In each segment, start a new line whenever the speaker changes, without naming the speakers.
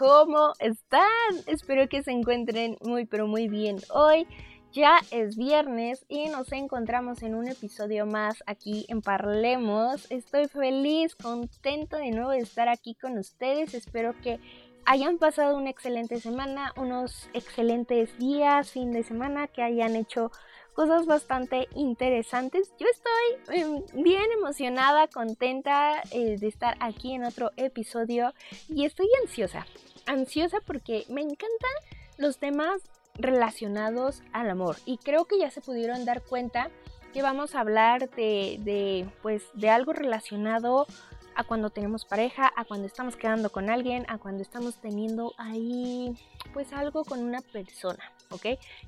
¿Cómo están? Espero que se encuentren muy, pero muy bien. Hoy ya es viernes y nos encontramos en un episodio más aquí en Parlemos. Estoy feliz, contento de nuevo de estar aquí con ustedes. Espero que hayan pasado una excelente semana, unos excelentes días, fin de semana, que hayan hecho cosas bastante interesantes. Yo estoy em, bien emocionada, contenta eh, de estar aquí en otro episodio y estoy ansiosa. Ansiosa porque me encantan los temas relacionados al amor. Y creo que ya se pudieron dar cuenta que vamos a hablar de, de pues de algo relacionado a cuando tenemos pareja, a cuando estamos quedando con alguien, a cuando estamos teniendo ahí pues algo con una persona. ¿ok?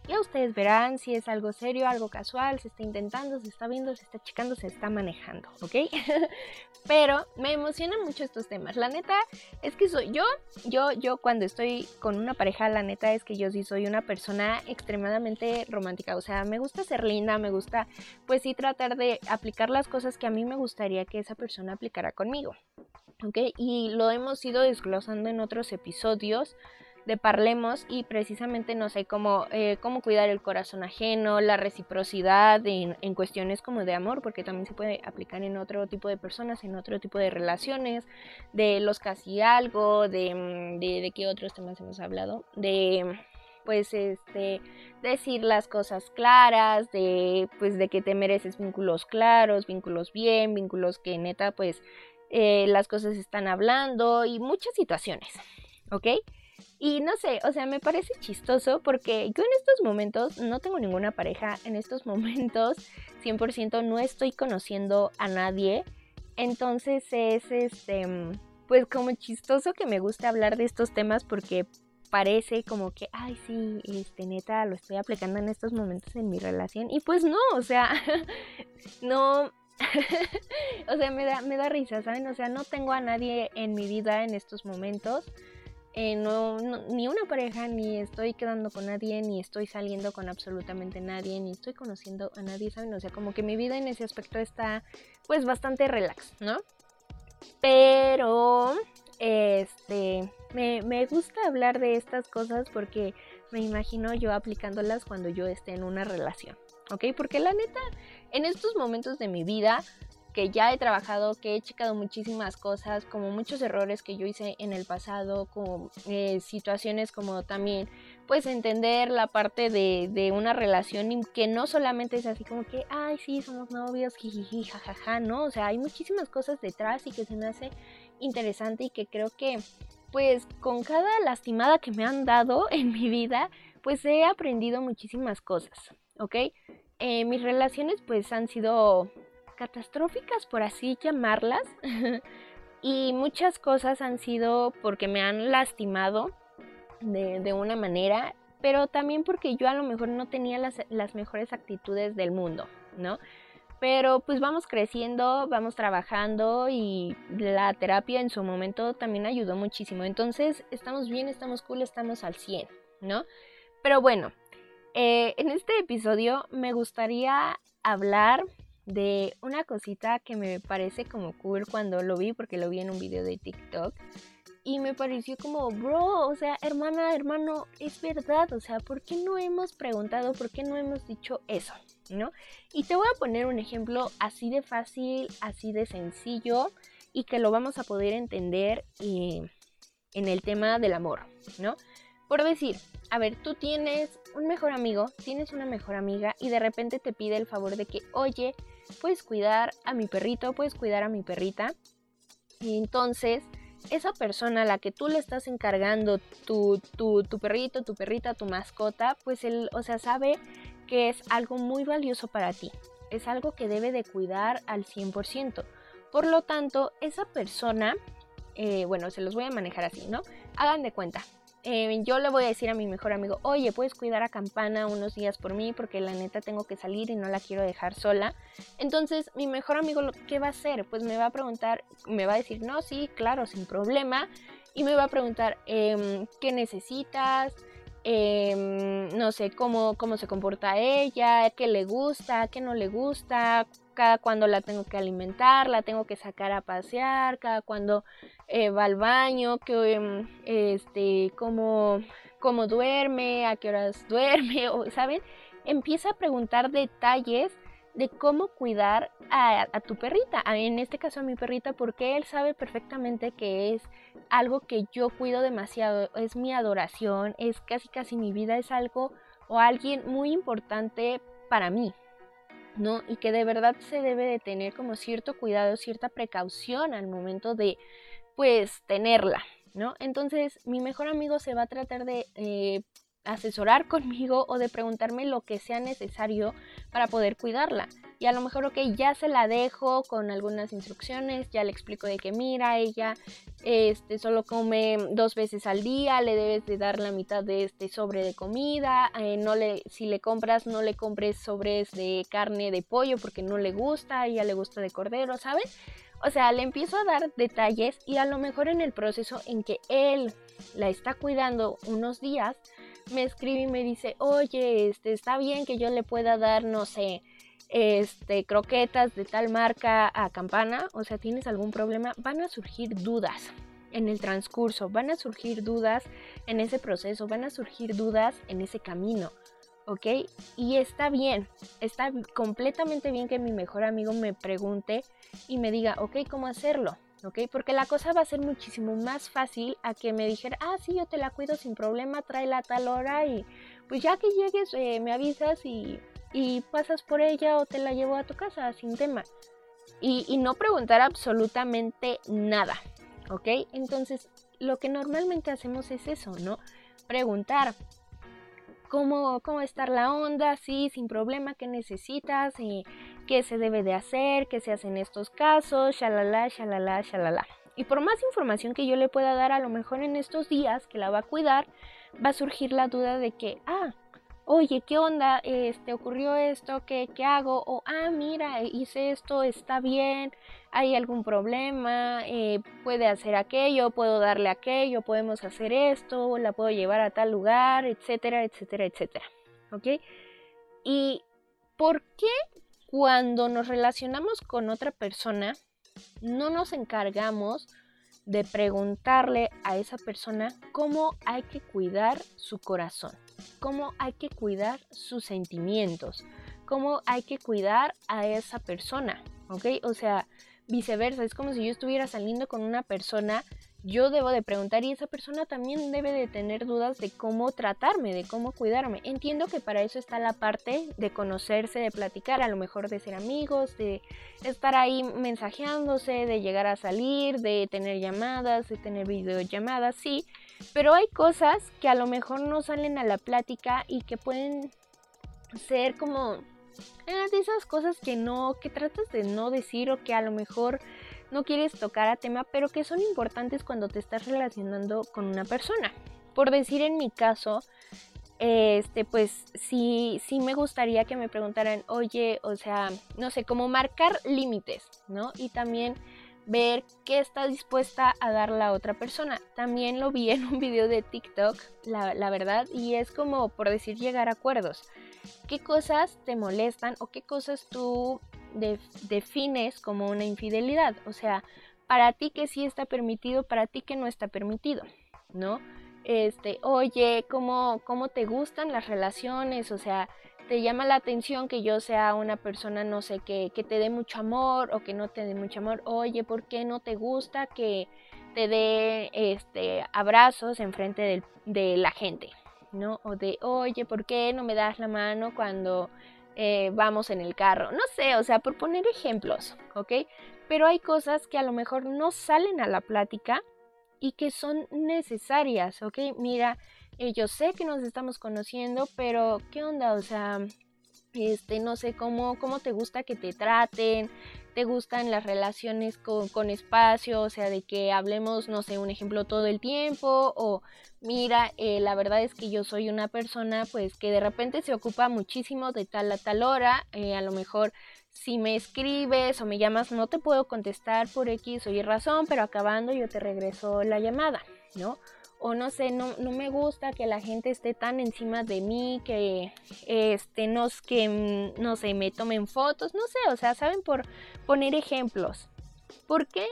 Ya ustedes verán si es algo serio, algo casual, se está intentando, se está viendo, se está checando, se está manejando, ¿ok? Pero me emocionan mucho estos temas. La neta es que soy yo, yo, yo cuando estoy con una pareja, la neta es que yo sí soy una persona extremadamente romántica. O sea, me gusta ser linda, me gusta, pues sí, tratar de aplicar las cosas que a mí me gustaría que esa persona aplicara conmigo. ¿Ok? Y lo hemos ido desglosando en otros episodios de Parlemos y precisamente no sé cómo, eh, cómo cuidar el corazón ajeno, la reciprocidad en, en, cuestiones como de amor, porque también se puede aplicar en otro tipo de personas, en otro tipo de relaciones, de los casi algo, de, mm, de, de qué otros temas hemos hablado, de pues este decir las cosas claras, de pues de que te mereces vínculos claros, vínculos bien, vínculos que neta pues eh, las cosas están hablando y muchas situaciones, ¿ok? Y no sé, o sea, me parece chistoso porque yo en estos momentos no tengo ninguna pareja, en estos momentos 100% no estoy conociendo a nadie. Entonces es este, pues como chistoso que me guste hablar de estos temas porque parece como que, ay, sí, este, neta, lo estoy aplicando en estos momentos en mi relación. Y pues no, o sea, no, o sea, me da, me da risa, ¿saben? O sea, no tengo a nadie en mi vida en estos momentos. Eh, no, ni una pareja, ni estoy quedando con nadie, ni estoy saliendo con absolutamente nadie, ni estoy conociendo a nadie, ¿saben? O sea, como que mi vida en ese aspecto está pues bastante relax, ¿no? Pero, este, me, me gusta hablar de estas cosas porque me imagino yo aplicándolas cuando yo esté en una relación, ¿ok? Porque la neta, en estos momentos de mi vida, que ya he trabajado, que he checado muchísimas cosas, como muchos errores que yo hice en el pasado, como eh, situaciones como también, pues entender la parte de, de, una relación y que no solamente es así como que, ay, sí, somos novios, jijiji, jajaja, no, o sea, hay muchísimas cosas detrás y que se me hace interesante y que creo que, pues, con cada lastimada que me han dado en mi vida, pues he aprendido muchísimas cosas, ¿ok? Eh, mis relaciones pues han sido catastróficas, por así llamarlas. y muchas cosas han sido porque me han lastimado de, una manera, pero también porque yo a lo mejor no tenía las, las mejores actitudes del mundo, ¿no? Pero pues vamos creciendo, vamos trabajando y la terapia en su momento también ayudó muchísimo. Entonces estamos bien, estamos cool, estamos al 100, ¿no? Pero bueno, eh, en este episodio me gustaría hablar de una cosita que me parece como cool cuando lo vi, porque lo vi en un video de TikTok. Y me pareció como, bro, o sea, hermana, hermano, es verdad, o sea, ¿por qué no hemos preguntado, por qué no hemos dicho eso? ¿No? Y te voy a poner un ejemplo así de fácil, así de sencillo y que lo vamos a poder entender eh, en el tema del amor, ¿no? Por decir, a ver, tú tienes un mejor amigo, tienes una mejor amiga y de repente te pide el favor de que, oye, puedes cuidar a mi perrito, puedes cuidar a mi perrita. Y entonces, esa persona a la que tú le estás encargando tu, tu, tu perrito, tu perrita, tu mascota, pues él, o sea, sabe que es algo muy valioso para ti. Es algo que debe de cuidar al 100%. Por lo tanto, esa persona, eh, bueno, se los voy a manejar así, ¿no? Hagan de cuenta. Eh, yo le voy a decir a mi mejor amigo, oye, puedes cuidar a Campana unos días por mí porque la neta tengo que salir y no la quiero dejar sola. Entonces mi mejor amigo, ¿qué va a hacer? Pues me va a preguntar, me va a decir, no, sí, claro, sin problema. Y me va a preguntar, em, ¿qué necesitas? Em, no sé cómo, cómo se comporta ella, qué le gusta, qué no le gusta, cada cuando la tengo que alimentar, la tengo que sacar a pasear, cada cuando eh, va al baño, que, em, este, cómo, cómo duerme, a qué horas duerme, o, ¿saben? Empieza a preguntar detalles de cómo cuidar a, tu perrita, en este caso a mi perrita, porque él sabe perfectamente que es algo que yo cuido demasiado, es mi adoración, es casi casi mi vida, es algo o alguien muy importante para mí, ¿no? Y que de verdad se debe de tener como cierto cuidado, cierta precaución al momento de, pues, tenerla, ¿no? Entonces, mi mejor amigo se va a tratar de eh, asesorar conmigo o de preguntarme lo que sea necesario para poder cuidarla. Y a lo mejor, ok, ya se la dejo con algunas instrucciones, ya le explico de que mira, ella este, solo come dos veces al día, le debes de dar la mitad de este sobre de comida, eh, no le, si le compras, no le compres sobres de carne de pollo porque no le gusta, ella le gusta de cordero, ¿sabes? O sea, le empiezo a dar detalles y a lo mejor en el proceso en que él la está cuidando unos días, me escribe y me dice, oye, este, está bien que yo le pueda dar, no sé, este, croquetas de tal marca a campana, o sea, tienes algún problema, van a surgir dudas en el transcurso, van a surgir dudas en ese proceso, van a surgir dudas en ese camino, ¿ok? Y está bien, está completamente bien que mi mejor amigo me pregunte y me diga, ok, ¿cómo hacerlo? ¿ok? Porque la cosa va a ser muchísimo más fácil a que me dijera, ah, sí, yo te la cuido sin problema, tráela a tal hora y pues ya que llegues eh, me avisas y, pasas por ella o te la llevo a tu casa sin tema. Y, y no preguntar absolutamente nada, ¿ok? Entonces, lo que normalmente hacemos es eso, ¿no? Preguntar, cómo, cómo estar la onda, sí, sin problema, qué necesitas, y qué se debe de hacer, qué se hace en estos casos, shalala, shalala, shalala. Y por más información que yo le pueda dar, a lo mejor en estos días que la va a cuidar, va a surgir la duda de que, ah, oye, ¿qué onda? Este, ocurrió esto, ¿qué, ¿qué, hago? O, ah, mira, hice esto, está bien, hay algún problema, eh, puede hacer aquello, puedo darle aquello, podemos hacer esto, la puedo llevar a tal lugar, etcétera, etcétera, etcétera. ¿Ok? ¿Y por qué cuando nos relacionamos con otra persona no nos encargamos de preguntarle a esa persona cómo hay que cuidar su corazón? cómo hay que cuidar sus sentimientos, cómo hay que cuidar a esa persona, ¿ok? O sea, viceversa, es como si yo estuviera saliendo con una persona, yo debo de preguntar y esa persona también debe de tener dudas de cómo tratarme, de cómo cuidarme. Entiendo que para eso está la parte de conocerse, de platicar, a lo mejor de ser amigos, de estar ahí mensajeándose, de llegar a salir, de tener llamadas, de tener videollamadas, sí, pero hay cosas que a lo mejor no salen a la plática y que pueden ser como eh, de esas cosas que no, que tratas de no decir o que a lo mejor no quieres tocar a tema, pero que son importantes cuando te estás relacionando con una persona. Por decir en mi caso, este, pues sí, sí me gustaría que me preguntaran, oye, o sea, no sé, cómo marcar límites, ¿no? Y también ver qué está dispuesta a dar la otra persona. También lo vi en un video de TikTok, la, verdad, y es como por decir llegar a acuerdos. ¿Qué cosas te molestan o qué cosas tú defines como una infidelidad? O sea, para ti que sí está permitido, para ti que no está permitido, ¿no? Este, oye, ¿cómo, cómo te gustan las relaciones? O sea, te llama la atención que yo sea una persona, no sé, que, te dé mucho amor o que no te dé mucho amor. Oye, ¿por qué no te gusta que te dé este, abrazos enfrente de, de la gente? ¿No? O de, oye, ¿por qué no me das la mano cuando eh, vamos en el carro? No sé, o sea, por poner ejemplos, ¿ok? Pero hay cosas que a lo mejor no salen a la plática y que son necesarias, ¿ok? Mira, yo sé que nos estamos conociendo, pero ¿qué onda? O sea, este, no sé, cómo, cómo te gusta que te traten, te gustan las relaciones con, espacio, o sea, de que hablemos, no sé, un ejemplo todo el tiempo, o mira, eh, la verdad es que yo soy una persona pues que de repente se ocupa muchísimo de tal a tal hora, eh, a lo mejor si me escribes o me llamas no te puedo contestar por X o Y razón, pero acabando yo te regreso la llamada, ¿no? O no sé, no, no, me gusta que la gente esté tan encima de mí, que este, no, que, mm, no sé, me tomen fotos, no sé, o sea, saben por poner ejemplos. ¿Por qué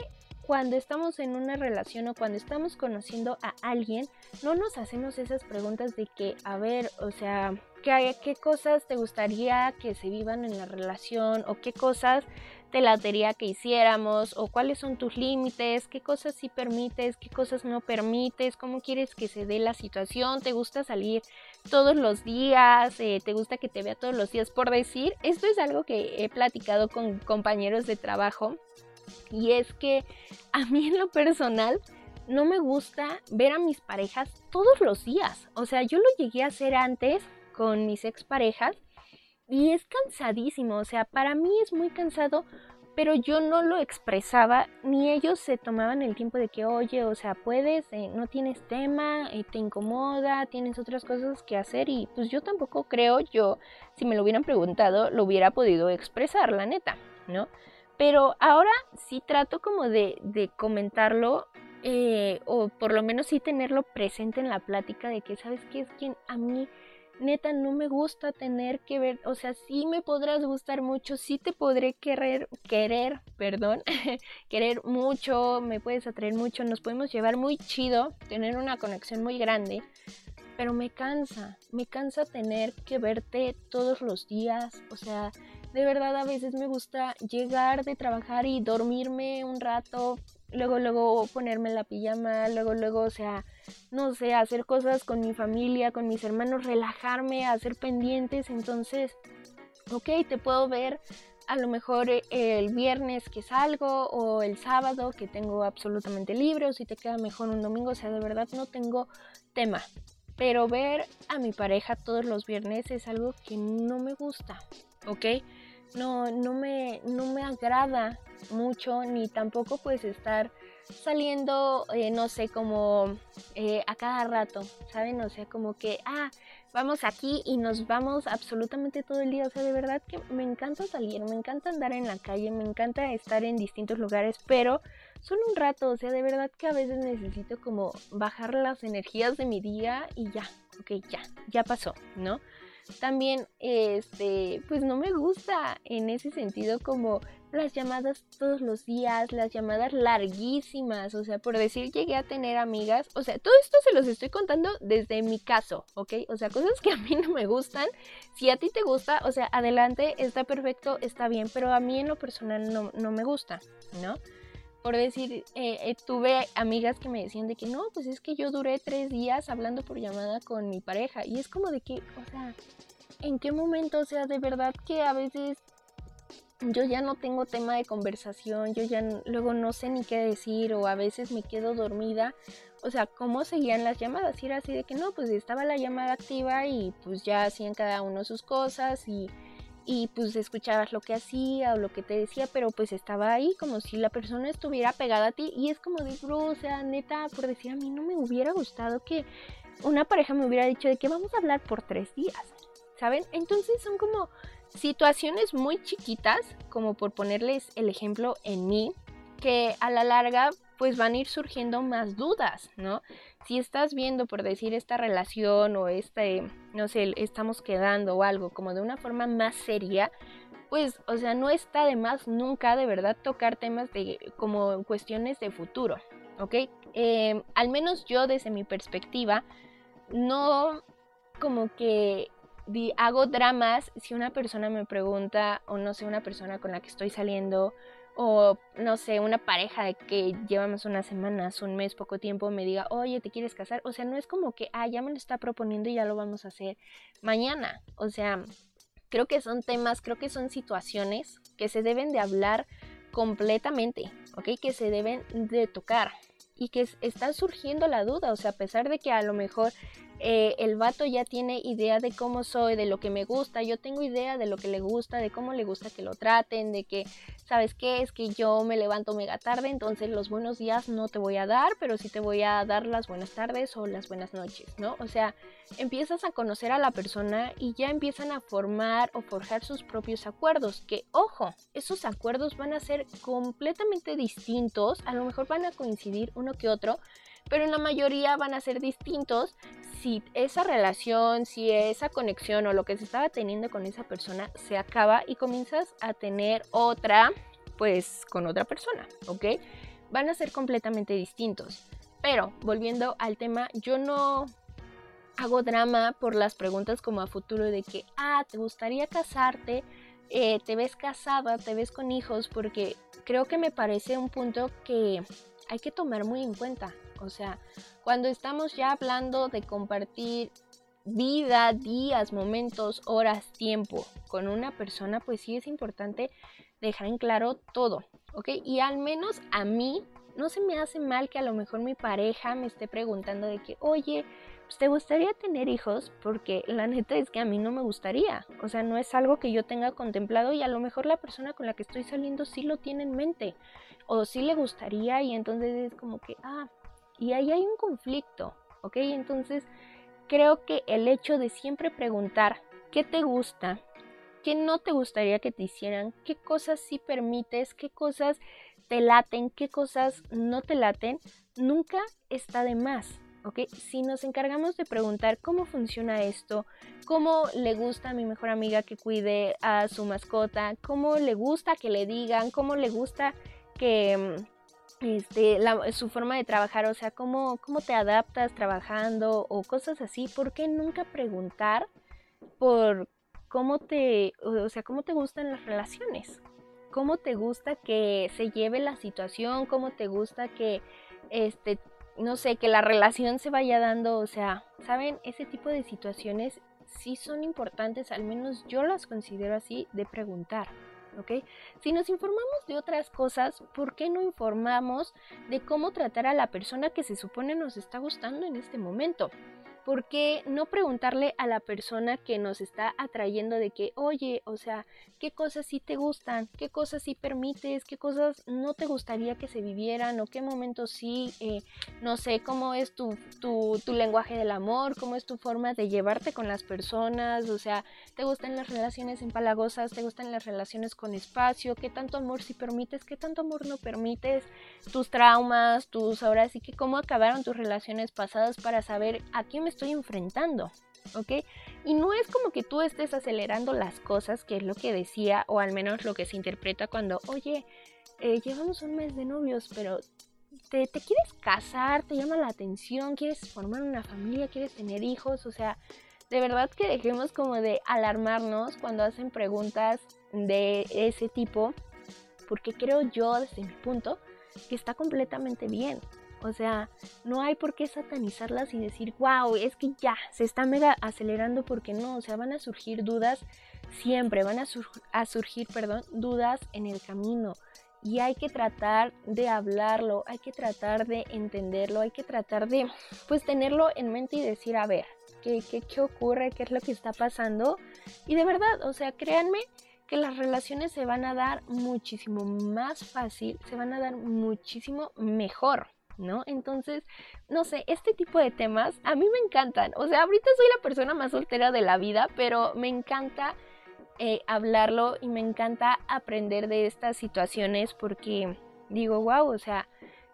cuando estamos en una relación o cuando estamos conociendo a alguien, no nos hacemos esas preguntas de que, a ver, o sea, ¿qué, cosas te gustaría que se vivan en la relación o qué cosas te latería que hiciéramos o cuáles son tus límites, qué cosas sí permites, qué cosas no permites, cómo quieres que se dé la situación, te gusta salir todos los días, eh, te gusta que te vea todos los días. Por decir, esto es algo que he platicado con compañeros de trabajo y es que a mí en lo personal no me gusta ver a mis parejas todos los días. O sea, yo lo llegué a hacer antes con mis exparejas y es cansadísimo, o sea, para mí es muy cansado, pero yo no lo expresaba, ni ellos se tomaban el tiempo de que, oye, o sea, puedes, eh, no tienes tema, eh, te incomoda, tienes otras cosas que hacer y pues yo tampoco creo, yo, si me lo hubieran preguntado, lo hubiera podido expresar, la neta, ¿no? Pero ahora sí trato como de, de comentarlo eh, o por lo menos sí tenerlo presente en la plática de que, ¿sabes qué? Es quien a mí neta no me gusta tener que ver, o sea, sí me podrás gustar mucho, sí te podré querer, querer, perdón, querer mucho, me puedes atraer mucho, nos podemos llevar muy chido, tener una conexión muy grande, pero me cansa, me cansa tener que verte todos los días, o sea, de verdad a veces me gusta llegar de trabajar y dormirme un rato, luego, luego ponerme la pijama, luego, luego, o sea, no sé, hacer cosas con mi familia, con mis hermanos, relajarme, hacer pendientes, entonces, ok, te puedo ver a lo mejor eh, el viernes que salgo o el sábado que tengo absolutamente libre o si te queda mejor un domingo, o sea, de verdad no tengo tema. Pero ver a mi pareja todos los viernes es algo que no me gusta, ¿ok? No, no me, no me agrada mucho ni tampoco pues estar saliendo, eh, no sé, como eh, a cada rato, ¿saben? O sea, como que, ah, vamos aquí y nos vamos absolutamente todo el día. O sea, de verdad que me encanta salir, me encanta andar en la calle, me encanta estar en distintos lugares, pero solo un rato, o sea, de verdad que a veces necesito como bajar las energías de mi día y ya, ok, ya, ya pasó, ¿no? También, este, pues no me gusta en ese sentido como las llamadas todos los días, las llamadas larguísimas, o sea, por decir, llegué a tener amigas, o sea, todo esto se los estoy contando desde mi caso, ¿ok? O sea, cosas que a mí no me gustan, si a ti te gusta, o sea, adelante, está perfecto, está bien, pero a mí en lo personal no, no me gusta, ¿no? Por decir, eh, eh, tuve amigas que me decían de que no, pues es que yo duré tres días hablando por llamada con mi pareja, y es como de que, o sea, ¿en qué momento? O sea, de verdad que a veces yo ya no tengo tema de conversación, yo ya luego no sé ni qué decir o a veces me quedo dormida. O sea, ¿cómo seguían las llamadas? Y era así de que no, pues estaba la llamada activa y pues ya hacían cada uno sus cosas y, y pues escuchabas lo que hacía o lo que te decía, pero pues estaba ahí como si la persona estuviera pegada a ti y es como de, bro, o neta, por decir a mí no me hubiera gustado que una pareja me hubiera dicho de que vamos a hablar por tres días, ¿saben? Entonces son como situaciones muy chiquitas, como por ponerles el ejemplo en mí, que a la larga pues van a ir surgiendo más dudas, ¿no? Si estás viendo, por decir, esta relación o este, no sé, estamos quedando o algo como de una forma más seria, pues, o sea, no está de más nunca de verdad tocar temas de como cuestiones de futuro, ¿ok? Em, al menos yo desde mi perspectiva, no como que hago dramas si una persona me pregunta, o no sé, una persona con la que estoy saliendo, o no sé, una pareja que llevamos unas semanas, un mes, poco tiempo, me diga, oye, ¿te quieres casar? O sea, no es como que, ah, ya me lo está proponiendo y ya lo vamos a hacer mañana. O sea, creo que son temas, creo que son situaciones que se deben de hablar completamente, ¿ok? Que se deben de tocar y que está surgiendo la duda, o sea, a pesar de que a lo mejor eh, el vato ya tiene idea de cómo soy, de lo que me gusta, yo tengo idea de lo que le gusta, de cómo le gusta que lo traten, de que, ¿sabes qué? Es que yo me levanto mega tarde, entonces los buenos días no te voy a dar, pero sí te voy a dar las buenas tardes o las buenas noches, ¿no? O sea, empiezas a conocer a la persona y ya empiezan a formar o forjar sus propios acuerdos, que ojo, esos acuerdos van a ser completamente distintos, a lo mejor van a coincidir uno que otro, pero en la mayoría van a ser distintos si esa relación, si esa conexión o lo que se estaba teniendo con esa persona se acaba y comienzas a tener otra, pues con otra persona, ¿ok? Van a ser completamente distintos. Pero volviendo al tema, yo no hago drama por las preguntas como a futuro de que, ah, ¿te gustaría casarte? Eh, ¿Te ves casada? ¿Te ves con hijos? Porque creo que me parece un punto que hay que tomar muy en cuenta. O sea, cuando estamos ya hablando de compartir vida, días, momentos, horas, tiempo con una persona, pues sí es importante dejar en claro todo, ¿ok? Y al menos a mí no se me hace mal que a lo mejor mi pareja me esté preguntando de que, oye, pues, ¿te gustaría tener hijos? Porque la neta es que a mí no me gustaría. O sea, no es algo que yo tenga contemplado y a lo mejor la persona con la que estoy saliendo sí lo tiene en mente. O sí le gustaría y entonces es como que, ah, y ahí hay un conflicto, ¿ok? Entonces, creo que el hecho de siempre preguntar qué te gusta, qué no te gustaría que te hicieran, qué cosas sí permites, qué cosas te laten, qué cosas no te laten, nunca está de más. ¿ok? Si nos encargamos de preguntar cómo funciona esto, cómo le gusta a mi mejor amiga que cuide a su mascota, cómo le gusta que le digan, cómo le gusta que este, su forma de trabajar, o sea, cómo, cómo te adaptas trabajando o cosas así, ¿por qué nunca preguntar por cómo te, o sea, cómo te gustan las relaciones? ¿Cómo te gusta que se lleve la situación? ¿Cómo te gusta que, este, no sé, que la relación se vaya dando? O sea, ¿saben? Ese tipo de situaciones sí son importantes, al menos yo las considero así, de preguntar. ¿Ok? Si nos informamos de otras cosas, ¿por qué no informamos de cómo tratar a la persona que se supone nos está gustando en este momento? ¿Por qué no preguntarle a la persona que nos está atrayendo de que, oye, o sea, qué cosas sí te gustan, qué cosas sí permites, qué cosas no te gustaría que se vivieran o qué momentos sí, eh, no sé, cómo es tu, tu, tu lenguaje del amor, cómo es tu forma de llevarte con las personas, o sea, te gustan las relaciones empalagosas, te gustan las relaciones con espacio, qué tanto amor sí permites, qué tanto amor no permites, tus traumas, tus, ahora sí que cómo acabaron tus relaciones pasadas para saber a quién me estoy enfrentando, ¿ok? Y no es como que tú estés acelerando las cosas, que es lo que decía, o al menos lo que se interpreta cuando, oye, eh, llevamos un mes de novios, pero te, te, quieres casar, te llama la atención, quieres formar una familia, quieres tener hijos, o sea, de verdad que dejemos como de alarmarnos cuando hacen preguntas de ese tipo, porque creo yo, desde mi punto, que está completamente bien. O sea, no hay por qué satanizarlas y decir, wow, es que ya se está mega acelerando porque no, o sea, van a surgir dudas siempre, van a, a surgir, perdón, dudas en el camino. Y hay que tratar de hablarlo, hay que tratar de entenderlo, hay que tratar de, pues, tenerlo en mente y decir, a ver, ¿qué, qué, qué ocurre? ¿Qué es lo que está pasando? Y de verdad, o sea, créanme que las relaciones se van a dar muchísimo más fácil, se van a dar muchísimo mejor. ¿No? Entonces, no sé, este tipo de temas a mí me encantan. O sea, ahorita soy la persona más soltera de la vida, pero me encanta eh, hablarlo y me encanta aprender de estas situaciones porque digo, wow, o sea,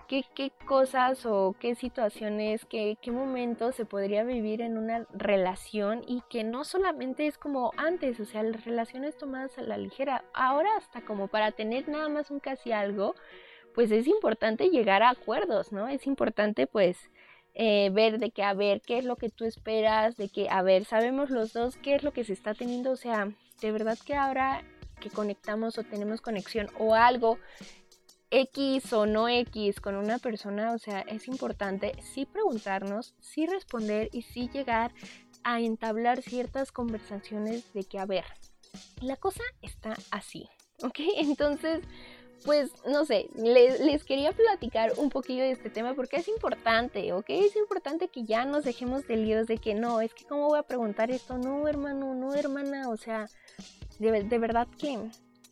¿qué, qué cosas o qué situaciones, qué, qué momentos se podría vivir en una relación y que no solamente es como antes, o sea, las relaciones tomadas a la ligera, ahora hasta como para tener nada más un casi algo pues es importante llegar a acuerdos, ¿no? Es importante pues eh, ver de que, a ver, qué es lo que tú esperas, de que, a ver, sabemos los dos qué es lo que se está teniendo, o sea, de verdad que ahora que conectamos o tenemos conexión o algo X o no X con una persona, o sea, es importante sí preguntarnos, sí responder y sí llegar a entablar ciertas conversaciones de que, a ver, la cosa está así, ¿ok? Entonces, pues no sé, les, quería platicar un poquillo de este tema porque es importante, ¿ok? Es importante que ya nos dejemos de líos de que no, es que cómo voy a preguntar esto, no hermano, no hermana, o sea, de, de verdad que,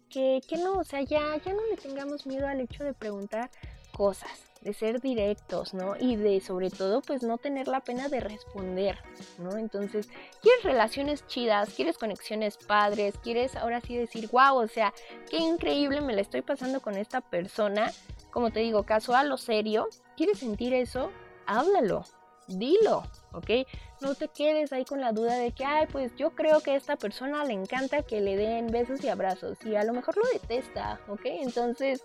que, que, no, o sea, ya, ya no le tengamos miedo al hecho de preguntar cosas, de ser directos, ¿no? Y de sobre todo pues no tener la pena de responder, ¿no? Entonces, ¿quieres relaciones chidas? ¿Quieres conexiones padres? ¿Quieres ahora sí decir, wow, o sea, qué increíble me la estoy pasando con esta persona? Como te digo, casual o serio, ¿quieres sentir eso? Háblalo, dilo, ¿ok? No te quedes ahí con la duda de que, ay, pues yo creo que a esta persona le encanta que le den besos y abrazos y a lo mejor lo detesta, ¿ok? Entonces,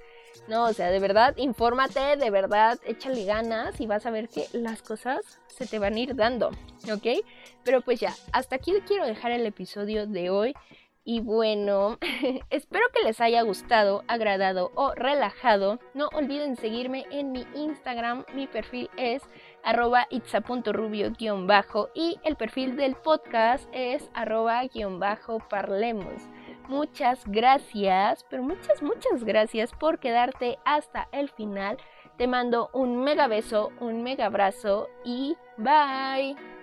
no, o sea, de verdad, infórmate, de verdad, échale ganas y vas a ver que las cosas se te van a ir dando, ¿ok? Pero pues ya, hasta aquí quiero dejar el episodio de hoy. Y bueno, espero que les haya gustado, agradado o relajado. No olviden seguirme en mi Instagram. Mi perfil es arroba itza.rubio-bajo y el perfil del podcast es arroba-parlemos. Muchas gracias, pero muchas, muchas gracias por quedarte hasta el final. Te mando un mega beso, un mega abrazo y bye.